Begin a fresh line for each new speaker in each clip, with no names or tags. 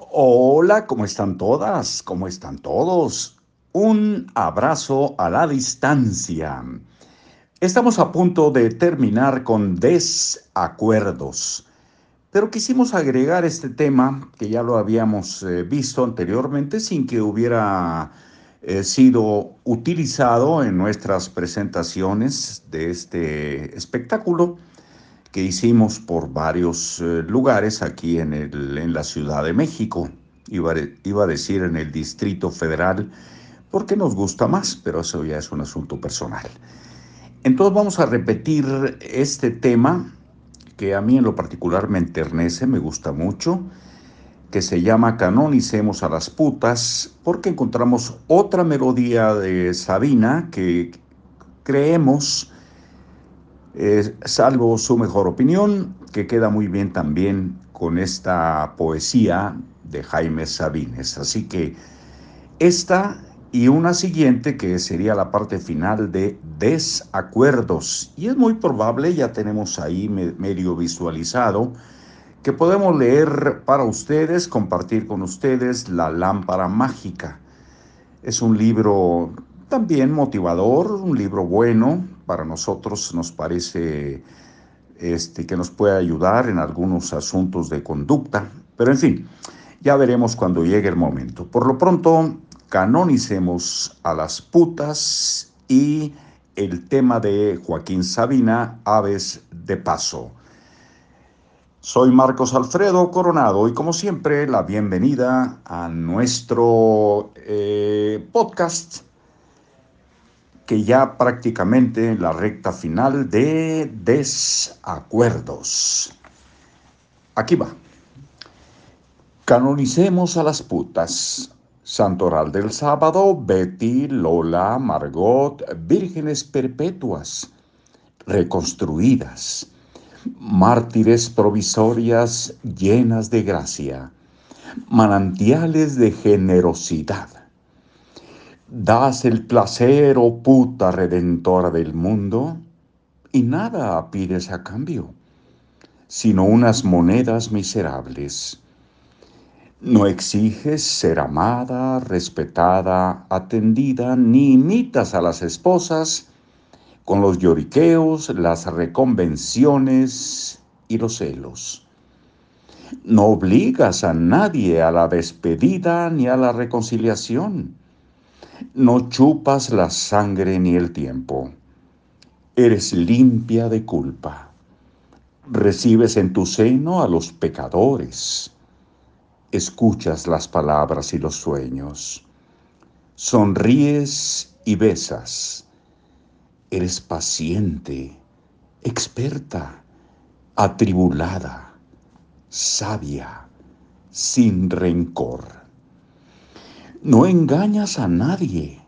Hola, ¿cómo están todas? ¿Cómo están todos? Un abrazo a la distancia. Estamos a punto de terminar con desacuerdos, pero quisimos agregar este tema que ya lo habíamos eh, visto anteriormente sin que hubiera eh, sido utilizado en nuestras presentaciones de este espectáculo que hicimos por varios eh, lugares aquí en, el, en, la Ciudad de México. Iba, iba, a decir en el Distrito Federal, porque nos gusta más, pero eso ya es un asunto personal. Entonces vamos a repetir este tema que a mí en lo particular me enternece, me gusta mucho, que se llama Canonicemos a las putas, porque encontramos otra melodía de Sabina que creemos salvo su mejor opinión, que queda muy bien también con esta poesía de Jaime Sabines. Así que esta y una siguiente que sería la parte final de desacuerdos. Y es muy probable, ya tenemos ahí medio visualizado, que podemos leer para ustedes, compartir con ustedes La lámpara mágica. Es un libro también motivador, un libro bueno, para nosotros nos parece este, que nos puede ayudar en algunos asuntos de conducta, pero en fin, ya veremos cuando llegue el momento. Por lo pronto, canonicemos a las putas y el tema de Joaquín Sabina, Aves de Paso. Soy Marcos Alfredo Coronado y como siempre la bienvenida a nuestro eh, podcast que ya prácticamente en la recta final de desacuerdos. Aquí va. Canonicemos a las putas. Santoral del sábado, Betty, Lola, Margot, vírgenes perpetuas, reconstruidas, mártires provisorias llenas de gracia, manantiales de generosidad Das el placer, oh puta redentora del mundo, y nada pides a cambio, sino unas monedas miserables. No exiges ser amada, respetada, atendida, ni imitas a las esposas con los lloriqueos, las reconvenciones y los celos. No obligas a nadie a la despedida ni a la reconciliación no chupas la sangre ni el tiempo. Eres limpia de culpa. Recibes en tu seno a los pecadores. Escuchas las palabras y los sueños. Sonríes y besas. Eres paciente, experta, atribulada, sabia, sin rencor no engañas a nadie.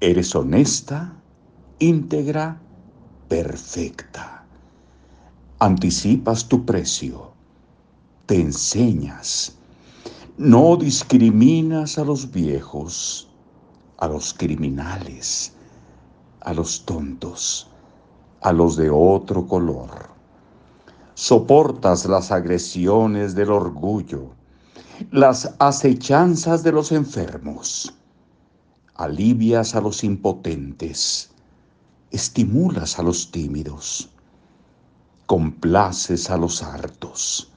Eres honesta, íntegra, perfecta. Anticipas tu precio. Te enseñas. No discriminas a los viejos, a los criminales, a los tontos, a los de otro color. Soportas las agresiones del orgullo las acechanzas de los enfermos, alivias a los impotentes, estimulas a los tímidos, complaces a los hartos,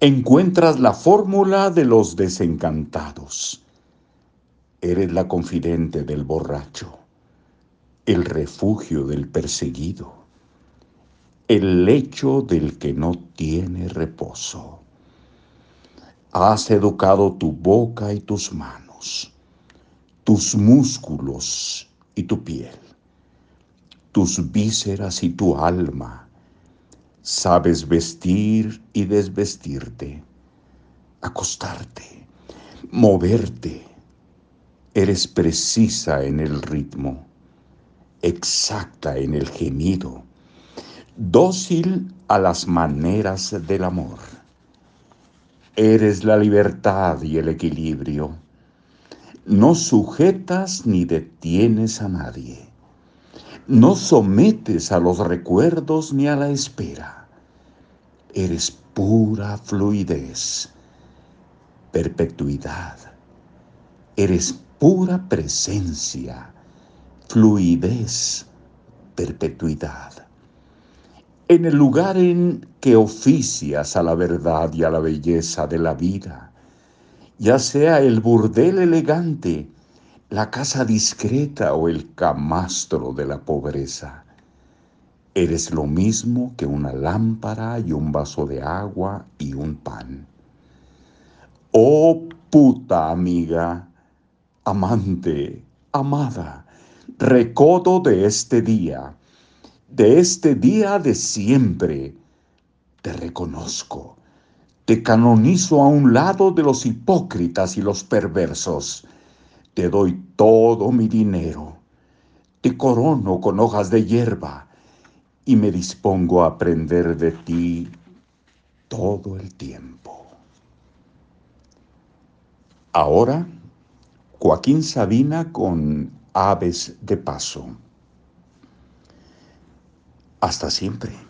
encuentras la fórmula de los desencantados, eres la confidente del borracho, el refugio del perseguido, el lecho del que no tiene reposo Has educado tu boca y tus manos, tus músculos y tu piel, tus vísceras y tu alma. Sabes vestir y desvestirte, acostarte, moverte. Eres precisa en el ritmo, exacta en el gemido, dócil a las maneras del amor Eres la libertad y el equilibrio. No sujetas ni detienes a nadie. No sometes a los recuerdos ni a la espera. Eres pura fluidez. perpetuidad. Eres pura presencia, fluidez, perpetuidad. En el lugar en que oficias a la verdad y a la belleza de la vida, ya sea el burdel elegante, la casa discreta o el camastro de la pobreza. Eres lo mismo que una lámpara y un vaso de agua y un pan. Oh puta amiga, amante, amada, recodo de este día, de este día de siempre, te reconozco, te canonizo a un lado de los hipócritas y los perversos, te doy todo mi dinero, te corono con hojas de hierba y me dispongo a aprender de ti todo el tiempo. Ahora, Joaquín Sabina con Aves de Paso. Hasta siempre.